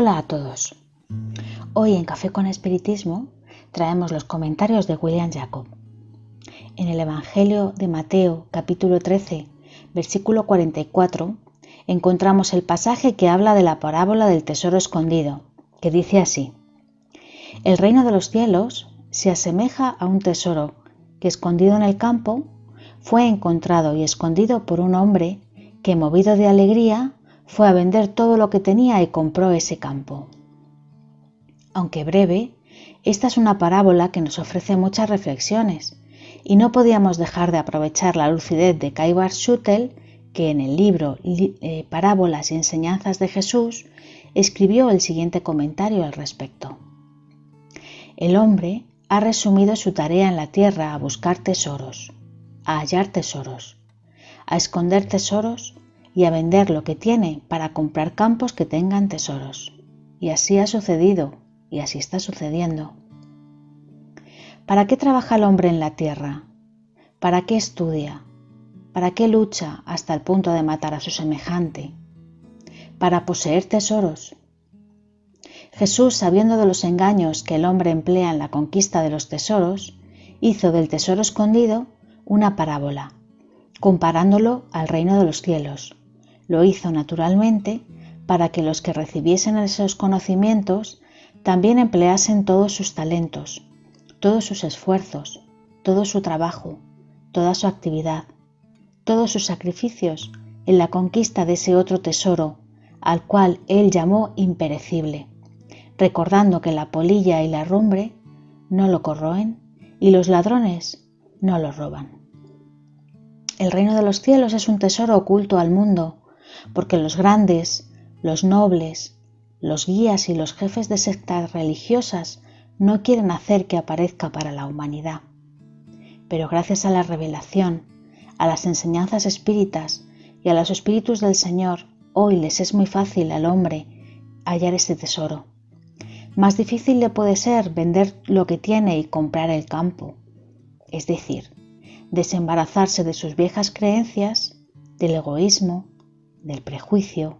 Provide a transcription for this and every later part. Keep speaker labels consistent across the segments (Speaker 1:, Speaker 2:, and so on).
Speaker 1: Hola a todos. Hoy en Café con Espiritismo traemos los comentarios de William Jacob. En el Evangelio de Mateo capítulo 13, versículo 44, encontramos el pasaje que habla de la parábola del tesoro escondido, que dice así. El reino de los cielos se asemeja a un tesoro que escondido en el campo fue encontrado y escondido por un hombre que movido de alegría fue a vender todo lo que tenía y compró ese campo. Aunque breve, esta es una parábola que nos ofrece muchas reflexiones y no podíamos dejar de aprovechar la lucidez de Kaibar Schutel, que en el libro eh, Parábolas y Enseñanzas de Jesús escribió el siguiente comentario al respecto. El hombre ha resumido su tarea en la tierra a buscar tesoros, a hallar tesoros, a esconder tesoros y a vender lo que tiene para comprar campos que tengan tesoros. Y así ha sucedido, y así está sucediendo. ¿Para qué trabaja el hombre en la tierra? ¿Para qué estudia? ¿Para qué lucha hasta el punto de matar a su semejante? Para poseer tesoros. Jesús, sabiendo de los engaños que el hombre emplea en la conquista de los tesoros, hizo del tesoro escondido una parábola, comparándolo al reino de los cielos, lo hizo naturalmente para que los que recibiesen esos conocimientos también empleasen todos sus talentos, todos sus esfuerzos, todo su trabajo, toda su actividad, todos sus sacrificios en la conquista de ese otro tesoro al cual él llamó imperecible, recordando que la polilla y la rumbre no lo corroen y los ladrones no lo roban. El reino de los cielos es un tesoro oculto al mundo, porque los grandes, los nobles, los guías y los jefes de sectas religiosas no quieren hacer que aparezca para la humanidad. Pero gracias a la revelación, a las enseñanzas espíritas y a los espíritus del Señor, hoy les es muy fácil al hombre hallar este tesoro. Más difícil le puede ser vender lo que tiene y comprar el campo, es decir, desembarazarse de sus viejas creencias, del egoísmo, del prejuicio,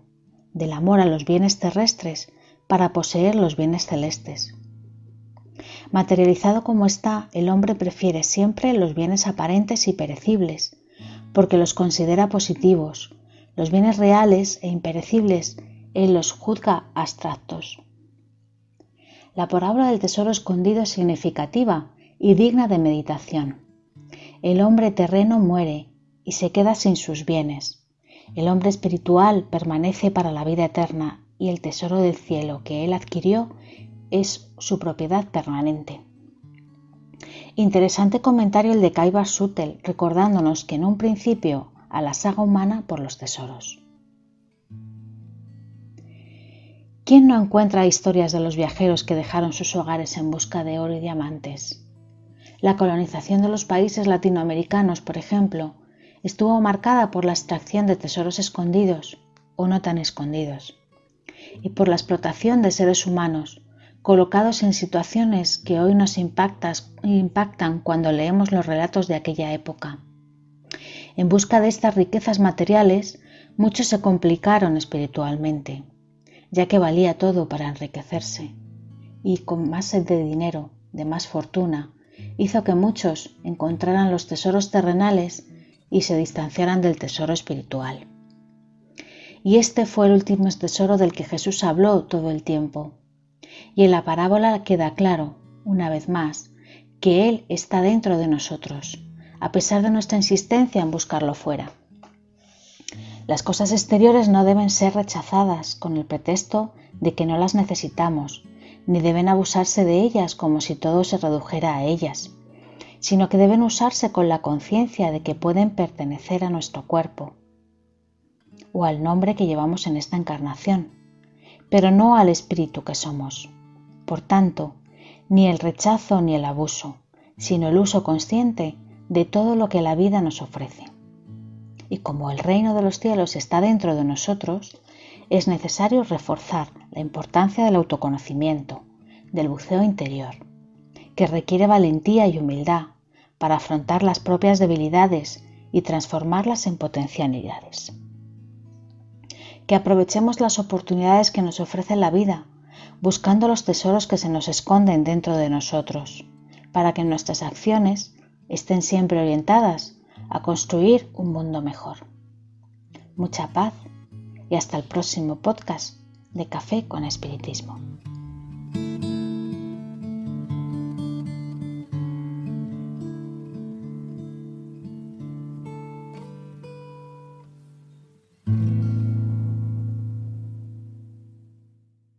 Speaker 1: del amor a los bienes terrestres para poseer los bienes celestes. Materializado como está, el hombre prefiere siempre los bienes aparentes y perecibles, porque los considera positivos, los bienes reales e imperecibles él los juzga abstractos. La parábola del tesoro escondido es significativa y digna de meditación. El hombre terreno muere y se queda sin sus bienes. El hombre espiritual permanece para la vida eterna y el tesoro del cielo que él adquirió es su propiedad permanente. Interesante comentario el de Kaiba Sutel, recordándonos que en un principio a la saga humana por los tesoros. ¿Quién no encuentra historias de los viajeros que dejaron sus hogares en busca de oro y diamantes? La colonización de los países latinoamericanos, por ejemplo, estuvo marcada por la extracción de tesoros escondidos o no tan escondidos, y por la explotación de seres humanos, colocados en situaciones que hoy nos impactan cuando leemos los relatos de aquella época. En busca de estas riquezas materiales, muchos se complicaron espiritualmente, ya que valía todo para enriquecerse, y con más sed de dinero, de más fortuna, hizo que muchos encontraran los tesoros terrenales y se distanciaran del tesoro espiritual. Y este fue el último tesoro del que Jesús habló todo el tiempo. Y en la parábola queda claro, una vez más, que Él está dentro de nosotros, a pesar de nuestra insistencia en buscarlo fuera. Las cosas exteriores no deben ser rechazadas con el pretexto de que no las necesitamos, ni deben abusarse de ellas como si todo se redujera a ellas sino que deben usarse con la conciencia de que pueden pertenecer a nuestro cuerpo o al nombre que llevamos en esta encarnación, pero no al espíritu que somos. Por tanto, ni el rechazo ni el abuso, sino el uso consciente de todo lo que la vida nos ofrece. Y como el reino de los cielos está dentro de nosotros, es necesario reforzar la importancia del autoconocimiento, del buceo interior, que requiere valentía y humildad para afrontar las propias debilidades y transformarlas en potencialidades. que aprovechemos las oportunidades que nos ofrece la vida, buscando los tesoros que se nos esconden dentro de nosotros, para que nuestras acciones estén siempre orientadas a construir un mundo mejor. Mucha paz y hasta el próximo podcast de Café con Espiritismo.